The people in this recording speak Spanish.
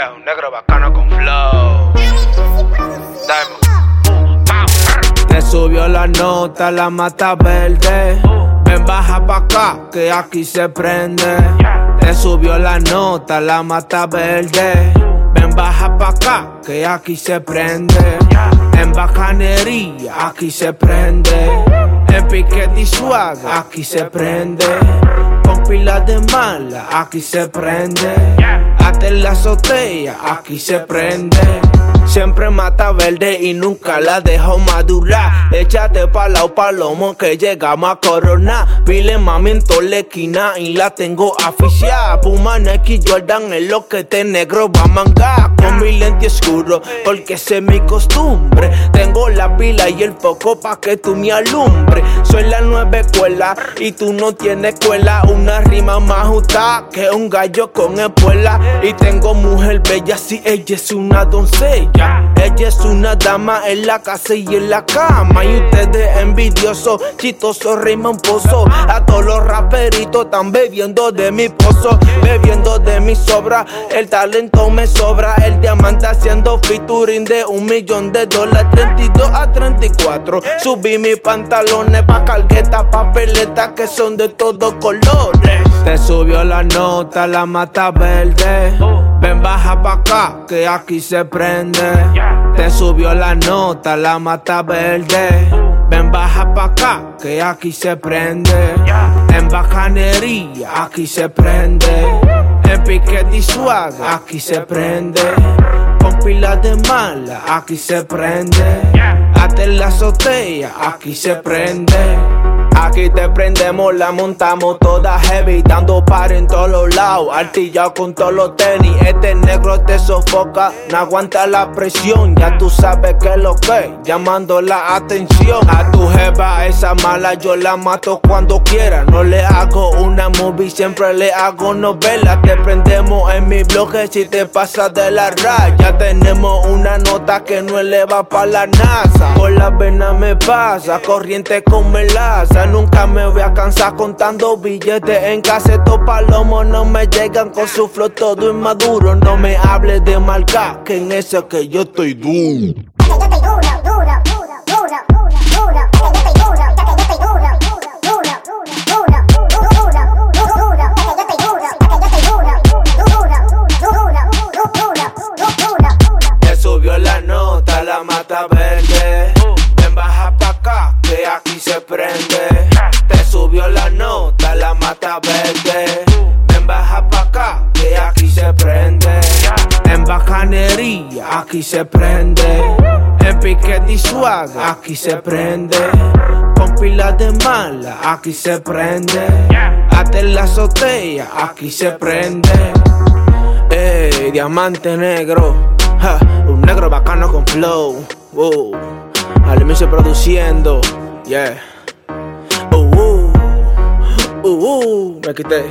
Yeah, un negro bacano con flow. Diamond. Te subió la nota, la mata verde. Ven, baja pa' acá, que aquí se prende. Te subió la nota, la mata verde. Ven, baja pa' acá, que aquí se prende. En bacanería, aquí se prende. En piquete y swag, aquí se prende. Con pilas de mala, aquí se prende. Hasta en la azotea, aquí se prende. Siempre mata verde y nunca la dejo madurar. Échate pa' lado palomo que llegamos a corona. Pile mami en toda la esquina y la tengo aficiada. Puma Nike Jordan es lo que te negro va a mangar. Con mi lente oscuro porque esa es mi costumbre. Tengo la pila y el foco pa' que tú me alumbres. Soy la nueva escuela y tú no tienes escuela. Una rima más justa que un gallo con espuela. Y tengo mujer bella si ella es una doncella. Ella es una dama en la casa y en la cama. Y ustedes envidiosos, chistosos, pozo. A todos los raperitos están bebiendo de mi pozo, bebiendo de mi sobra. El talento me sobra. El diamante haciendo featuring de un millón de dólares. 32 a 34. Subí mis pantalones pa' calgueta, papeleta que son de todos colores. Te subió la nota, la mata verde. Ven, baja pa' acá, que aquí se prende. Te subió la nota, la mata verde. Ven, baja pa' acá, que aquí se prende. En bacanería, aquí se prende. En piquete y swag, aquí se prende. Con pilas de mala, aquí se prende. Hasta en la azotea, aquí se prende. Aquí te prendemos, la montamos toda heavy, dando par en todos los lados, artillado con todos los tenis. Este negro te sofoca, no aguanta la presión, ya tú sabes que lo que, llamando la atención. A tu jeva, esa mala, yo la mato cuando quiera. No le hago una movie, siempre le hago novela. Te prendemos en mi bloque si te pasas de la raya. Tenemos una nota que no eleva pa' la NASA. Por la vena me pasa, corriente con melaza. Nunca me voy a cansar contando billetes en casa. Estos palomos no me llegan con su flow todo inmaduro. No me hables de marca, que en eso que yo estoy duro. Aquí se prende. En piquete y aquí se prende. Con pilas de mala, aquí se prende. Hasta en la azotea, aquí se prende. Ey, diamante negro, un negro bacano con flow. Wow. Alimencio produciendo, yeah. Uh, uh, uh, uh, me quité.